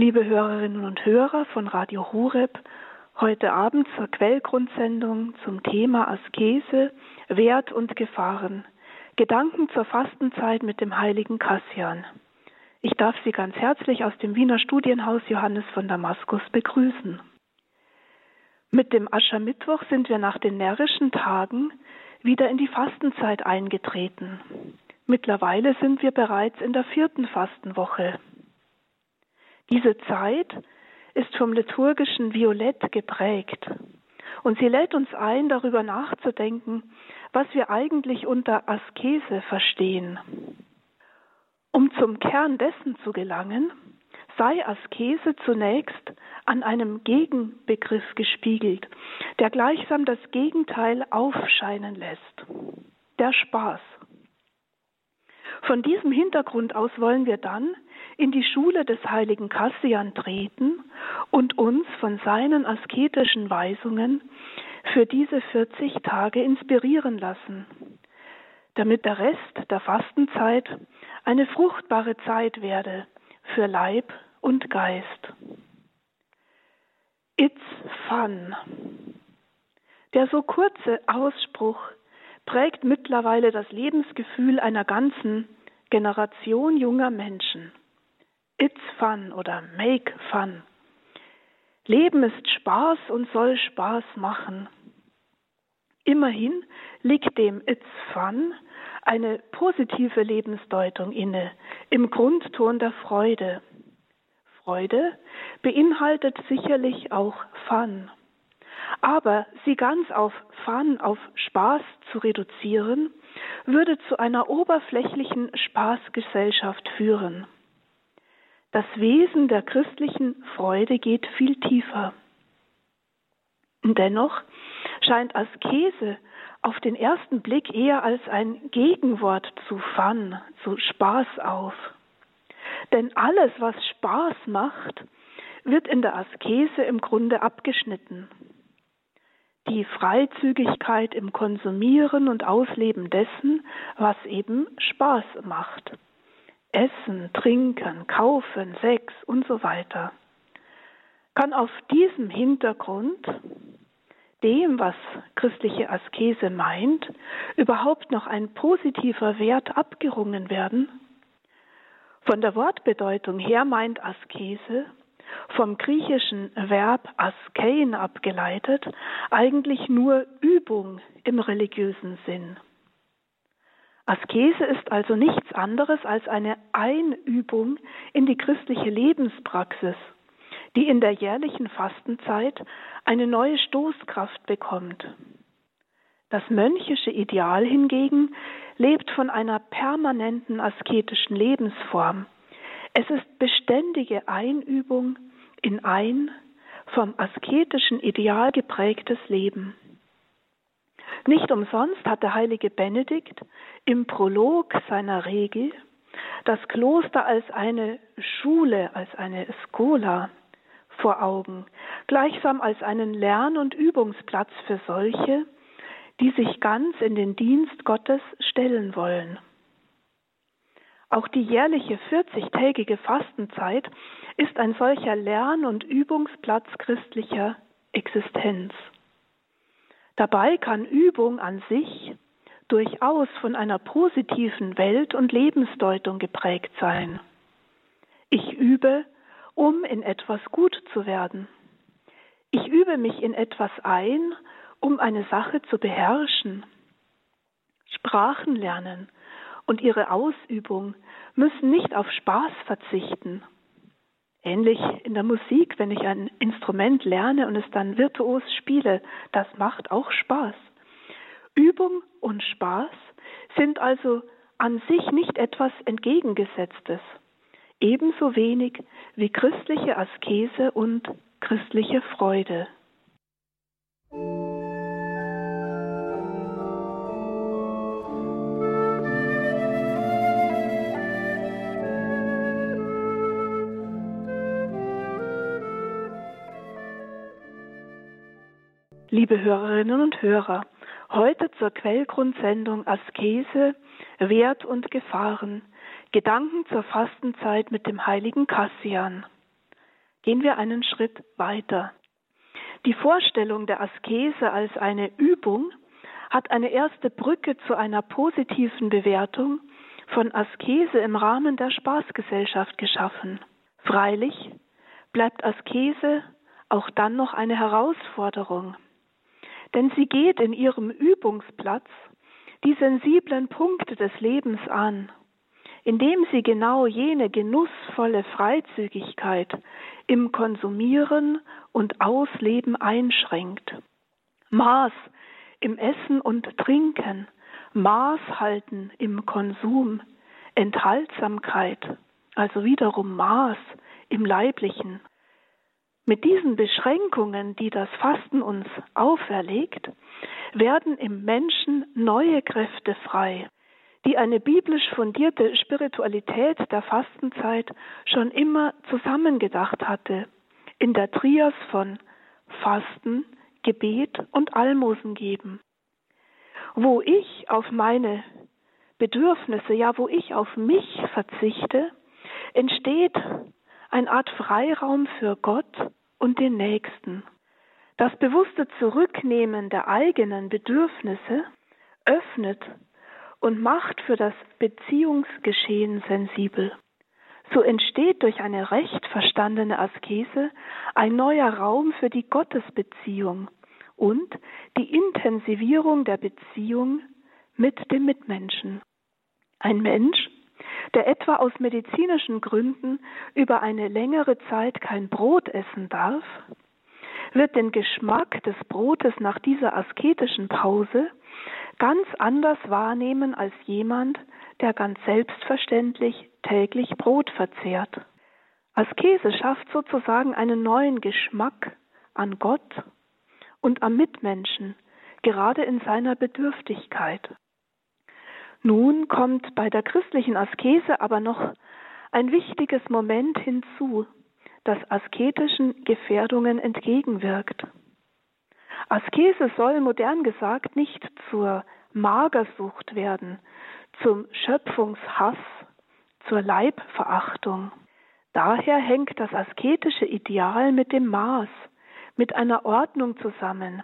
Liebe Hörerinnen und Hörer von Radio Horeb, heute Abend zur Quellgrundsendung zum Thema Askese, Wert und Gefahren. Gedanken zur Fastenzeit mit dem heiligen Kassian. Ich darf Sie ganz herzlich aus dem Wiener Studienhaus Johannes von Damaskus begrüßen. Mit dem Aschermittwoch sind wir nach den närrischen Tagen wieder in die Fastenzeit eingetreten. Mittlerweile sind wir bereits in der vierten Fastenwoche. Diese Zeit ist vom liturgischen Violett geprägt und sie lädt uns ein, darüber nachzudenken, was wir eigentlich unter Askese verstehen. Um zum Kern dessen zu gelangen, sei Askese zunächst an einem Gegenbegriff gespiegelt, der gleichsam das Gegenteil aufscheinen lässt, der Spaß. Von diesem Hintergrund aus wollen wir dann in die Schule des heiligen Kassian treten und uns von seinen asketischen Weisungen für diese 40 Tage inspirieren lassen, damit der Rest der Fastenzeit eine fruchtbare Zeit werde für Leib und Geist. It's fun. Der so kurze Ausspruch prägt mittlerweile das Lebensgefühl einer ganzen Generation junger Menschen. It's fun oder make fun. Leben ist Spaß und soll Spaß machen. Immerhin liegt dem It's fun eine positive Lebensdeutung inne, im Grundton der Freude. Freude beinhaltet sicherlich auch Fun. Aber sie ganz auf Fun, auf Spaß zu reduzieren, würde zu einer oberflächlichen Spaßgesellschaft führen. Das Wesen der christlichen Freude geht viel tiefer. Dennoch scheint Askese auf den ersten Blick eher als ein Gegenwort zu Fun, zu Spaß auf. Denn alles, was Spaß macht, wird in der Askese im Grunde abgeschnitten. Die Freizügigkeit im Konsumieren und Ausleben dessen, was eben Spaß macht. Essen, Trinken, Kaufen, Sex und so weiter, kann auf diesem Hintergrund dem, was christliche Askese meint, überhaupt noch ein positiver Wert abgerungen werden? Von der Wortbedeutung her meint Askese, vom griechischen Verb askein abgeleitet, eigentlich nur Übung im religiösen Sinn. Askese ist also nichts anderes als eine Einübung in die christliche Lebenspraxis, die in der jährlichen Fastenzeit eine neue Stoßkraft bekommt. Das mönchische Ideal hingegen lebt von einer permanenten asketischen Lebensform. Es ist beständige Einübung in ein vom asketischen Ideal geprägtes Leben. Nicht umsonst hat der heilige Benedikt im Prolog seiner Regel das Kloster als eine Schule, als eine Skola vor Augen, gleichsam als einen Lern- und Übungsplatz für solche, die sich ganz in den Dienst Gottes stellen wollen. Auch die jährliche 40-tägige Fastenzeit ist ein solcher Lern- und Übungsplatz christlicher Existenz. Dabei kann Übung an sich durchaus von einer positiven Welt- und Lebensdeutung geprägt sein. Ich übe, um in etwas gut zu werden. Ich übe mich in etwas ein, um eine Sache zu beherrschen. Sprachen lernen und ihre Ausübung müssen nicht auf Spaß verzichten, Ähnlich in der Musik, wenn ich ein Instrument lerne und es dann virtuos spiele, das macht auch Spaß. Übung und Spaß sind also an sich nicht etwas Entgegengesetztes, ebenso wenig wie christliche Askese und christliche Freude. Liebe Hörerinnen und Hörer, heute zur Quellgrundsendung Askese, Wert und Gefahren, Gedanken zur Fastenzeit mit dem heiligen Kassian. Gehen wir einen Schritt weiter. Die Vorstellung der Askese als eine Übung hat eine erste Brücke zu einer positiven Bewertung von Askese im Rahmen der Spaßgesellschaft geschaffen. Freilich bleibt Askese auch dann noch eine Herausforderung, denn sie geht in ihrem Übungsplatz die sensiblen Punkte des Lebens an, indem sie genau jene genussvolle Freizügigkeit im Konsumieren und Ausleben einschränkt. Maß im Essen und Trinken, Maß halten im Konsum, Enthaltsamkeit, also wiederum Maß im Leiblichen. Mit diesen Beschränkungen, die das Fasten uns auferlegt, werden im Menschen neue Kräfte frei, die eine biblisch fundierte Spiritualität der Fastenzeit schon immer zusammengedacht hatte, in der Trias von Fasten, Gebet und Almosen geben. Wo ich auf meine Bedürfnisse, ja, wo ich auf mich verzichte, entsteht eine Art Freiraum für Gott und den Nächsten. Das bewusste Zurücknehmen der eigenen Bedürfnisse öffnet und macht für das Beziehungsgeschehen sensibel. So entsteht durch eine recht verstandene Askese ein neuer Raum für die Gottesbeziehung und die Intensivierung der Beziehung mit dem Mitmenschen. Ein Mensch, der etwa aus medizinischen Gründen über eine längere Zeit kein Brot essen darf, wird den Geschmack des Brotes nach dieser asketischen Pause ganz anders wahrnehmen als jemand, der ganz selbstverständlich täglich Brot verzehrt. Askese schafft sozusagen einen neuen Geschmack an Gott und am Mitmenschen, gerade in seiner Bedürftigkeit. Nun kommt bei der christlichen Askese aber noch ein wichtiges Moment hinzu, das asketischen Gefährdungen entgegenwirkt. Askese soll modern gesagt nicht zur Magersucht werden, zum Schöpfungshass, zur Leibverachtung. Daher hängt das asketische Ideal mit dem Maß, mit einer Ordnung zusammen,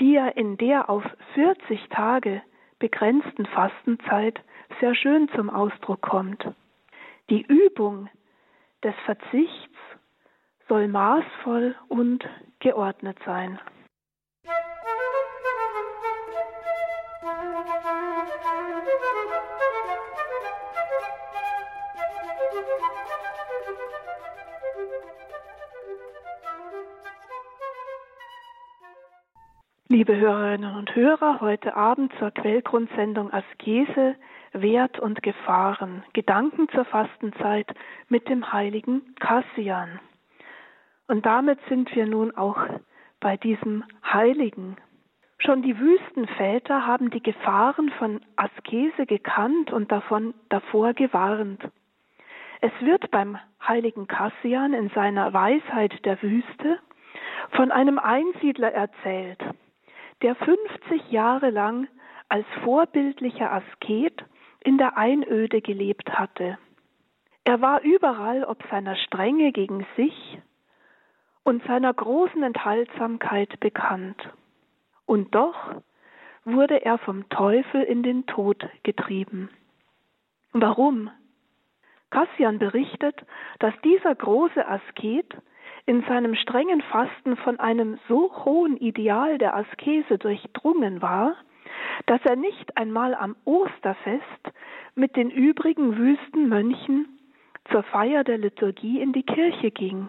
die ja in der auf 40 Tage begrenzten Fastenzeit sehr schön zum Ausdruck kommt. Die Übung des Verzichts soll maßvoll und geordnet sein. Liebe Hörerinnen und Hörer, heute Abend zur Quellgrundsendung Askese, Wert und Gefahren, Gedanken zur Fastenzeit mit dem heiligen Kassian. Und damit sind wir nun auch bei diesem Heiligen. Schon die Wüstenväter haben die Gefahren von Askese gekannt und davon davor gewarnt. Es wird beim heiligen Kassian in seiner Weisheit der Wüste von einem Einsiedler erzählt, der 50 Jahre lang als vorbildlicher Asket in der Einöde gelebt hatte. Er war überall ob seiner Strenge gegen sich und seiner großen Enthaltsamkeit bekannt. Und doch wurde er vom Teufel in den Tod getrieben. Warum? Kassian berichtet, dass dieser große Asket in seinem strengen Fasten von einem so hohen Ideal der Askese durchdrungen war, dass er nicht einmal am Osterfest mit den übrigen Wüstenmönchen zur Feier der Liturgie in die Kirche ging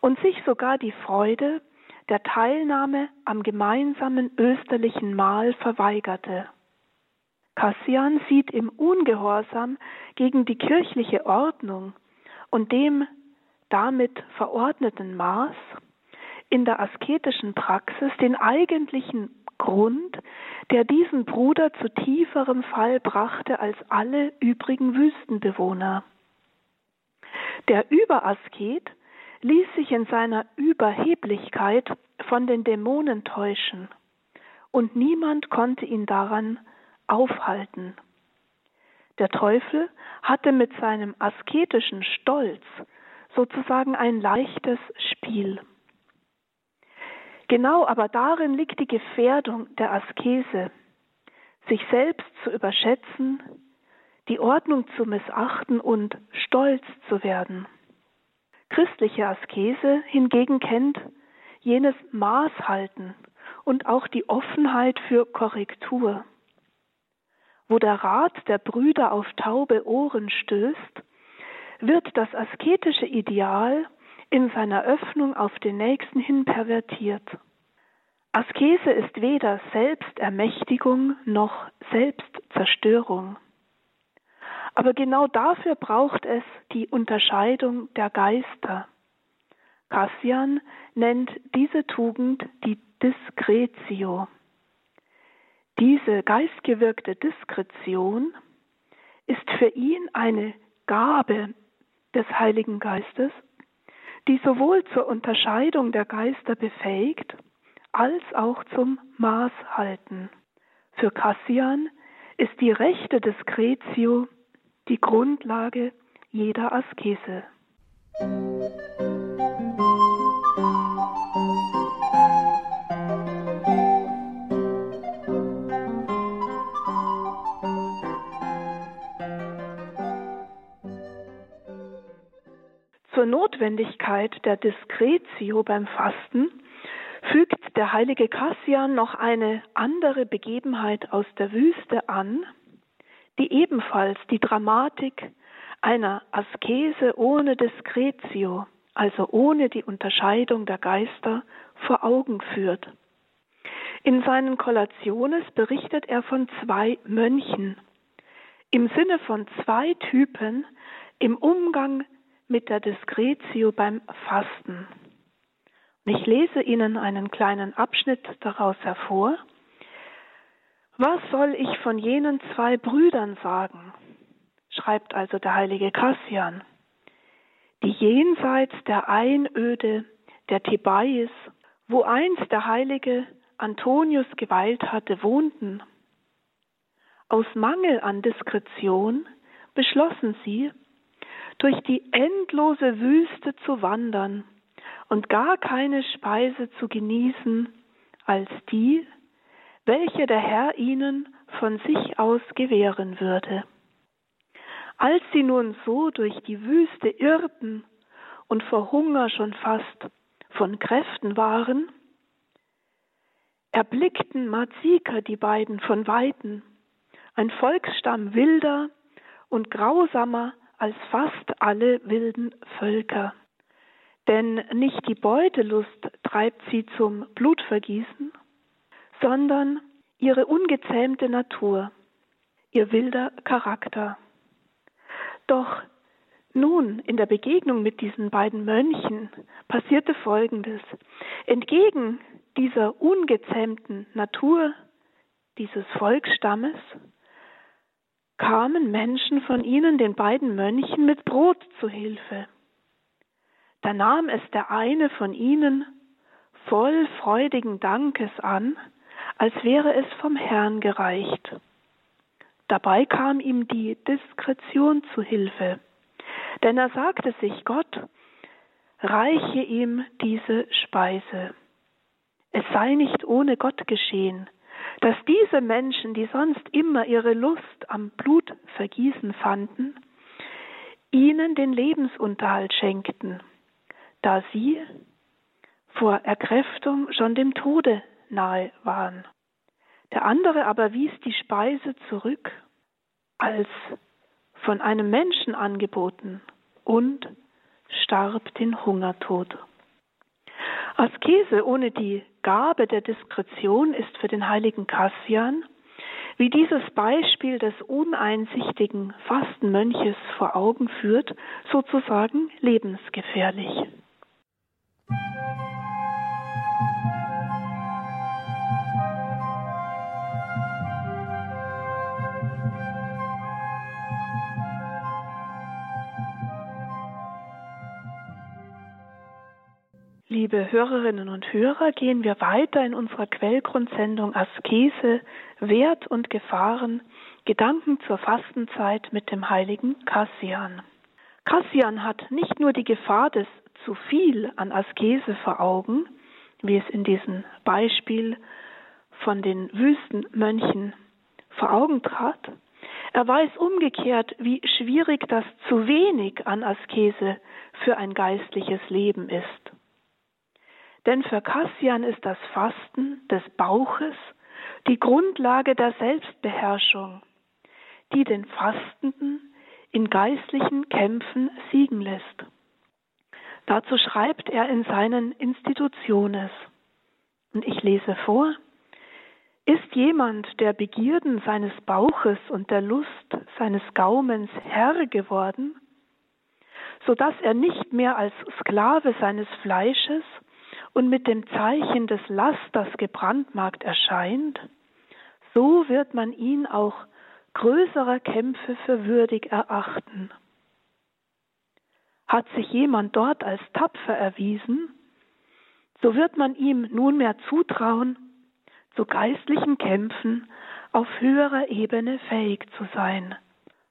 und sich sogar die Freude der Teilnahme am gemeinsamen österlichen Mahl verweigerte. Kassian sieht im Ungehorsam gegen die kirchliche Ordnung und dem damit verordneten Maß in der asketischen Praxis den eigentlichen Grund, der diesen Bruder zu tieferem Fall brachte als alle übrigen Wüstenbewohner. Der Überasket ließ sich in seiner Überheblichkeit von den Dämonen täuschen, und niemand konnte ihn daran aufhalten. Der Teufel hatte mit seinem asketischen Stolz sozusagen ein leichtes Spiel. Genau aber darin liegt die Gefährdung der Askese, sich selbst zu überschätzen, die Ordnung zu missachten und stolz zu werden. Christliche Askese hingegen kennt jenes Maßhalten und auch die Offenheit für Korrektur. Wo der Rat der Brüder auf taube Ohren stößt, wird das asketische Ideal in seiner Öffnung auf den Nächsten hin pervertiert. Askese ist weder Selbstermächtigung noch Selbstzerstörung. Aber genau dafür braucht es die Unterscheidung der Geister. Cassian nennt diese Tugend die Diskretio. Diese geistgewirkte Diskretion ist für ihn eine Gabe des Heiligen Geistes, die sowohl zur Unterscheidung der Geister befähigt, als auch zum Maßhalten. Für Cassian ist die rechte Diskretio die Grundlage jeder Askese. Zur Notwendigkeit der Diskretio beim Fasten fügt der heilige Cassian noch eine andere Begebenheit aus der Wüste an, die ebenfalls die Dramatik einer Askese ohne Diskretio, also ohne die Unterscheidung der Geister, vor Augen führt. In seinen Kollationes berichtet er von zwei Mönchen, im Sinne von zwei Typen im Umgang mit der Diskretio beim Fasten. Ich lese Ihnen einen kleinen Abschnitt daraus hervor. Was soll ich von jenen zwei Brüdern sagen? schreibt also der heilige Cassian, die jenseits der Einöde der Thebais, wo einst der heilige Antonius geweilt hatte, wohnten. Aus Mangel an Diskretion beschlossen sie, durch die endlose Wüste zu wandern und gar keine Speise zu genießen als die, welche der Herr ihnen von sich aus gewähren würde. Als sie nun so durch die Wüste irrten und vor Hunger schon fast von Kräften waren, erblickten Mazika die beiden von Weiten, ein Volksstamm wilder und grausamer als fast alle wilden Völker. Denn nicht die Beutelust treibt sie zum Blutvergießen, sondern ihre ungezähmte Natur, ihr wilder Charakter. Doch nun, in der Begegnung mit diesen beiden Mönchen passierte Folgendes. Entgegen dieser ungezähmten Natur dieses Volksstammes kamen Menschen von ihnen, den beiden Mönchen, mit Brot zu Hilfe. Da nahm es der eine von ihnen voll freudigen Dankes an, als wäre es vom Herrn gereicht. Dabei kam ihm die Diskretion zu Hilfe, denn er sagte sich, Gott reiche ihm diese Speise. Es sei nicht ohne Gott geschehen, dass diese Menschen, die sonst immer ihre Lust am Blutvergießen fanden, ihnen den Lebensunterhalt schenkten, da sie vor Erkräftung schon dem Tode nahe waren. Der andere aber wies die Speise zurück als von einem Menschen angeboten und starb den Hungertod. Askese ohne die Gabe der Diskretion ist für den heiligen Cassian, wie dieses Beispiel des uneinsichtigen Fastenmönches vor Augen führt, sozusagen lebensgefährlich. Liebe Hörerinnen und Hörer, gehen wir weiter in unserer Quellgrundsendung Askese, Wert und Gefahren, Gedanken zur Fastenzeit mit dem heiligen Cassian. Kassian hat nicht nur die Gefahr des zu viel an Askese vor Augen, wie es in diesem Beispiel von den Wüstenmönchen vor Augen trat, er weiß umgekehrt, wie schwierig das zu wenig an Askese für ein geistliches Leben ist. Denn für Kassian ist das Fasten des Bauches die Grundlage der Selbstbeherrschung, die den Fastenden in geistlichen Kämpfen siegen lässt. Dazu schreibt er in seinen Institutiones. Und ich lese vor. Ist jemand der Begierden seines Bauches und der Lust seines Gaumens Herr geworden, so dass er nicht mehr als Sklave seines Fleisches und mit dem Zeichen des Lasters gebrandmarkt erscheint, so wird man ihn auch größerer Kämpfe für würdig erachten. Hat sich jemand dort als tapfer erwiesen, so wird man ihm nunmehr zutrauen, zu geistlichen Kämpfen auf höherer Ebene fähig zu sein.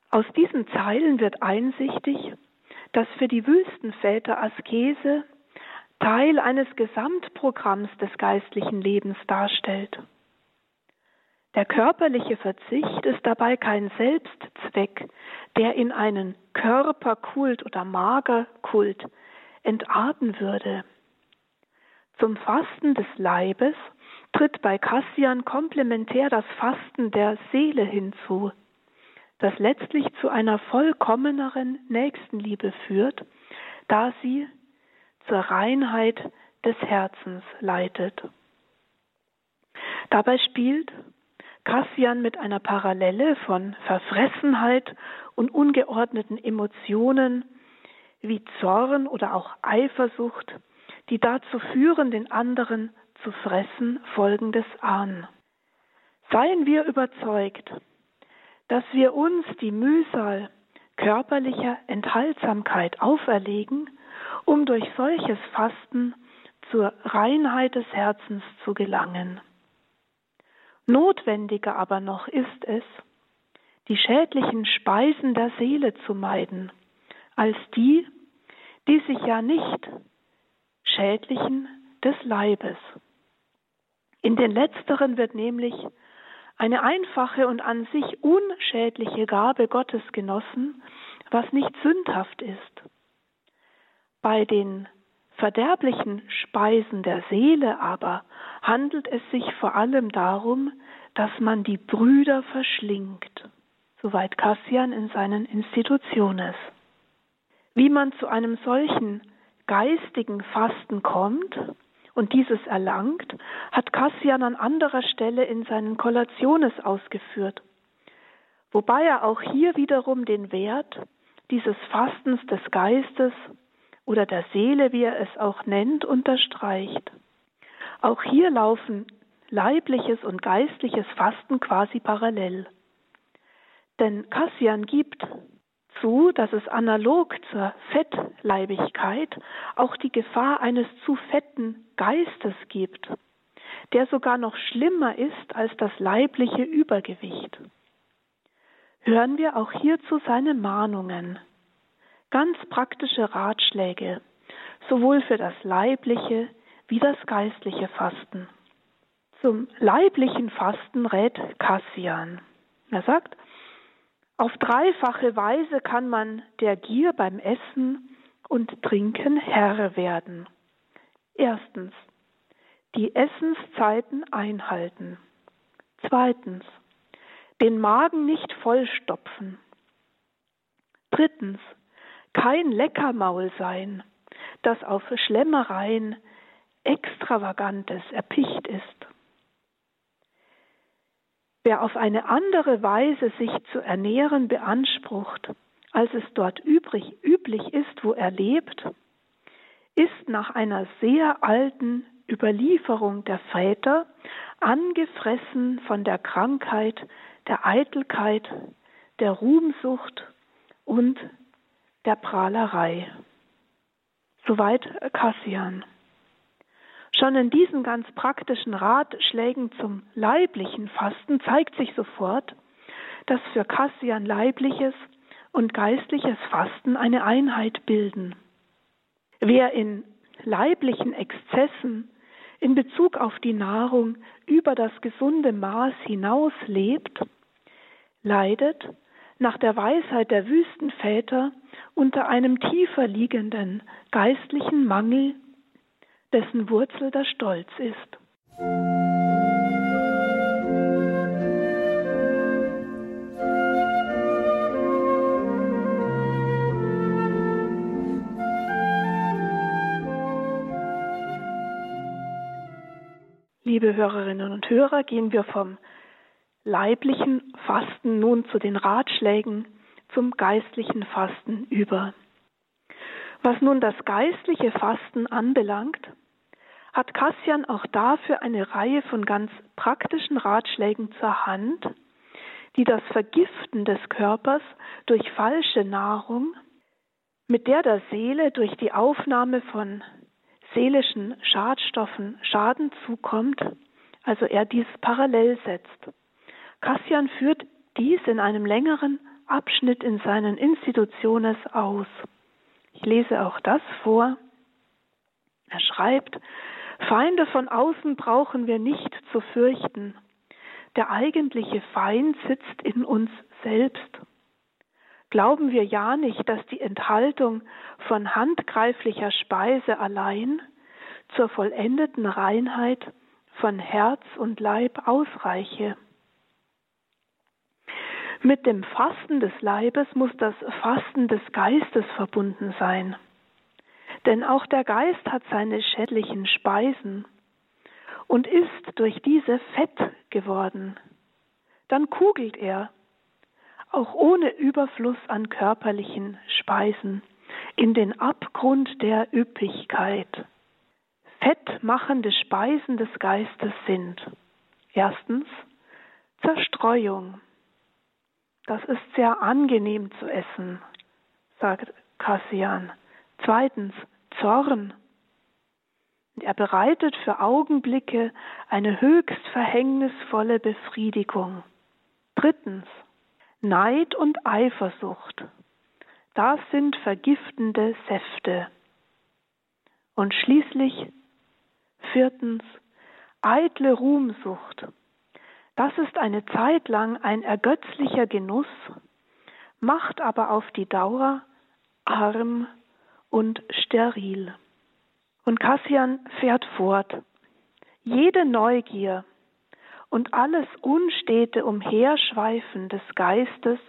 Aus diesen Zeilen wird einsichtig, dass für die Wüstenväter Askese Teil eines Gesamtprogramms des geistlichen Lebens darstellt. Der körperliche Verzicht ist dabei kein Selbstzweck, der in einen Körperkult oder Magerkult entarten würde. Zum Fasten des Leibes tritt bei Kassian komplementär das Fasten der Seele hinzu, das letztlich zu einer vollkommeneren Nächstenliebe führt, da sie zur Reinheit des Herzens leitet. Dabei spielt Kassian mit einer Parallele von Verfressenheit und ungeordneten Emotionen wie Zorn oder auch Eifersucht, die dazu führen, den anderen zu fressen, folgendes an. Seien wir überzeugt, dass wir uns die Mühsal körperlicher Enthaltsamkeit auferlegen, um durch solches Fasten zur Reinheit des Herzens zu gelangen. Notwendiger aber noch ist es, die schädlichen Speisen der Seele zu meiden, als die, die sich ja nicht schädlichen des Leibes. In den letzteren wird nämlich eine einfache und an sich unschädliche Gabe Gottes genossen, was nicht sündhaft ist. Bei den verderblichen Speisen der Seele aber handelt es sich vor allem darum, dass man die Brüder verschlingt, soweit Kassian in seinen Institutionen. Wie man zu einem solchen geistigen Fasten kommt und dieses erlangt, hat Kassian an anderer Stelle in seinen Kollationes ausgeführt, wobei er auch hier wiederum den Wert dieses Fastens des Geistes oder der Seele, wie er es auch nennt, unterstreicht. Auch hier laufen leibliches und geistliches Fasten quasi parallel. Denn Kassian gibt zu, dass es analog zur Fettleibigkeit auch die Gefahr eines zu fetten Geistes gibt, der sogar noch schlimmer ist als das leibliche Übergewicht. Hören wir auch hierzu seine Mahnungen, ganz praktische Ratschläge, sowohl für das leibliche wie das geistliche Fasten. Zum leiblichen Fasten rät Kassian. Er sagt, auf dreifache Weise kann man der Gier beim Essen und Trinken Herr werden. Erstens, die Essenszeiten einhalten. Zweitens, den Magen nicht vollstopfen. Drittens, kein Leckermaul sein, das auf Schlemmereien Extravagantes erpicht ist. Wer auf eine andere Weise sich zu ernähren beansprucht, als es dort übrig, üblich ist, wo er lebt, ist nach einer sehr alten Überlieferung der Väter angefressen von der Krankheit, der Eitelkeit, der Ruhmsucht und der Prahlerei. Soweit Kassian. Schon in diesen ganz praktischen Ratschlägen zum leiblichen Fasten zeigt sich sofort, dass für Kassian leibliches und geistliches Fasten eine Einheit bilden. Wer in leiblichen Exzessen in Bezug auf die Nahrung über das gesunde Maß hinaus lebt, leidet nach der Weisheit der Wüstenväter unter einem tiefer liegenden geistlichen Mangel, dessen Wurzel der Stolz ist. Liebe Hörerinnen und Hörer, gehen wir vom leiblichen Fasten nun zu den Ratschlägen zum geistlichen Fasten über. Was nun das geistliche Fasten anbelangt, hat Kassian auch dafür eine Reihe von ganz praktischen Ratschlägen zur Hand, die das Vergiften des Körpers durch falsche Nahrung, mit der der Seele durch die Aufnahme von seelischen Schadstoffen Schaden zukommt, also er dies parallel setzt. Kassian führt dies in einem längeren Abschnitt in seinen Institutiones aus. Ich lese auch das vor. Er schreibt, Feinde von außen brauchen wir nicht zu fürchten. Der eigentliche Feind sitzt in uns selbst. Glauben wir ja nicht, dass die Enthaltung von handgreiflicher Speise allein zur vollendeten Reinheit von Herz und Leib ausreiche. Mit dem Fasten des Leibes muss das Fasten des Geistes verbunden sein. Denn auch der Geist hat seine schädlichen Speisen und ist durch diese fett geworden. Dann kugelt er, auch ohne Überfluss an körperlichen Speisen, in den Abgrund der Üppigkeit. Fettmachende Speisen des Geistes sind erstens Zerstreuung. Das ist sehr angenehm zu essen, sagt Kassian. Zweitens Zorn. Er bereitet für Augenblicke eine höchst verhängnisvolle Befriedigung. Drittens Neid und Eifersucht. Das sind vergiftende Säfte. Und schließlich viertens eitle Ruhmsucht. Das ist eine Zeit lang ein ergötzlicher Genuss, macht aber auf die Dauer arm und steril. Und Kassian fährt fort. Jede Neugier und alles unstete Umherschweifen des Geistes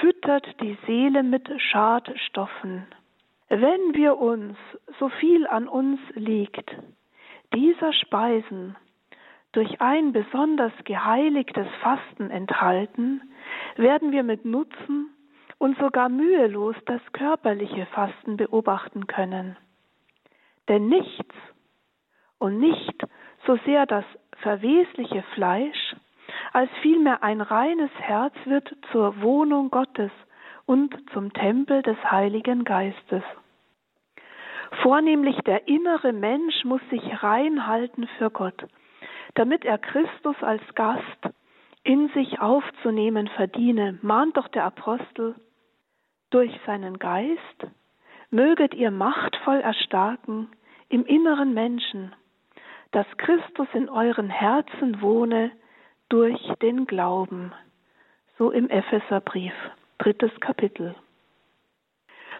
füttert die Seele mit Schadstoffen. Wenn wir uns, so viel an uns liegt, dieser Speisen durch ein besonders geheiligtes Fasten enthalten, werden wir mit Nutzen und sogar mühelos das körperliche Fasten beobachten können. Denn nichts und nicht so sehr das verwesliche Fleisch, als vielmehr ein reines Herz wird zur Wohnung Gottes und zum Tempel des Heiligen Geistes. Vornehmlich der innere Mensch muss sich reinhalten für Gott damit er Christus als Gast in sich aufzunehmen verdiene, mahnt doch der Apostel, durch seinen Geist möget ihr machtvoll erstarken im inneren Menschen, dass Christus in euren Herzen wohne durch den Glauben. So im Epheserbrief, drittes Kapitel.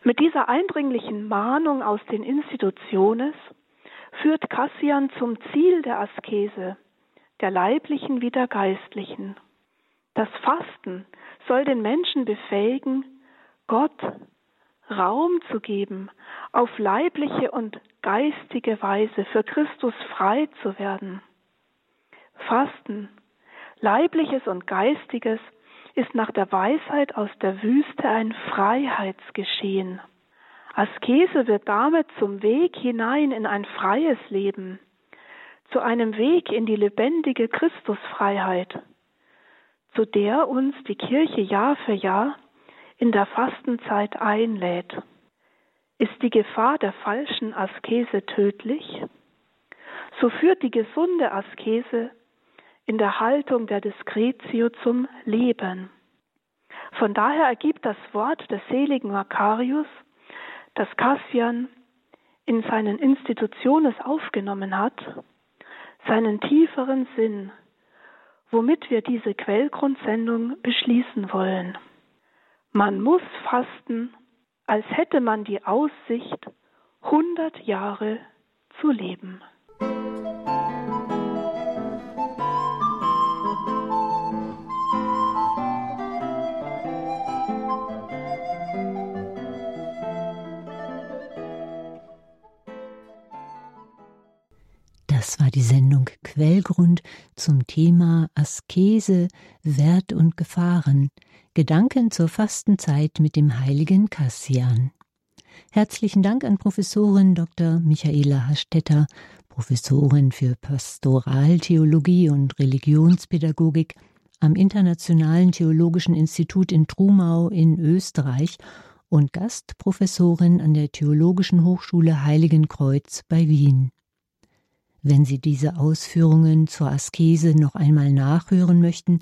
Mit dieser eindringlichen Mahnung aus den Institutionen führt Kassian zum Ziel der Askese, der leiblichen wie der geistlichen. Das Fasten soll den Menschen befähigen, Gott Raum zu geben, auf leibliche und geistige Weise für Christus frei zu werden. Fasten, leibliches und geistiges, ist nach der Weisheit aus der Wüste ein Freiheitsgeschehen. Askese wird damit zum Weg hinein in ein freies Leben zu einem Weg in die lebendige Christusfreiheit, zu der uns die Kirche Jahr für Jahr in der Fastenzeit einlädt. Ist die Gefahr der falschen Askese tödlich? So führt die gesunde Askese in der Haltung der Diskretio zum Leben. Von daher ergibt das Wort des seligen Makarius, das Cassian in seinen Institutionen aufgenommen hat, seinen tieferen Sinn, womit wir diese Quellgrundsendung beschließen wollen. Man muss fasten, als hätte man die Aussicht, hundert Jahre zu leben. Die Sendung Quellgrund zum Thema Askese, Wert und Gefahren. Gedanken zur Fastenzeit mit dem heiligen Kassian. Herzlichen Dank an Professorin Dr. Michaela Hastetter, Professorin für Pastoraltheologie und Religionspädagogik am Internationalen Theologischen Institut in Trumau in Österreich und Gastprofessorin an der Theologischen Hochschule Heiligenkreuz bei Wien. Wenn Sie diese Ausführungen zur Askese noch einmal nachhören möchten,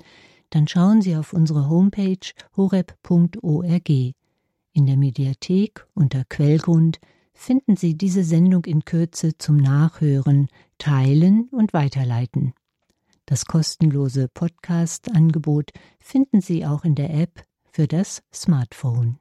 dann schauen Sie auf unsere Homepage horeb.org. In der Mediathek unter Quellgrund finden Sie diese Sendung in Kürze zum Nachhören, Teilen und Weiterleiten. Das kostenlose Podcast-Angebot finden Sie auch in der App für das Smartphone.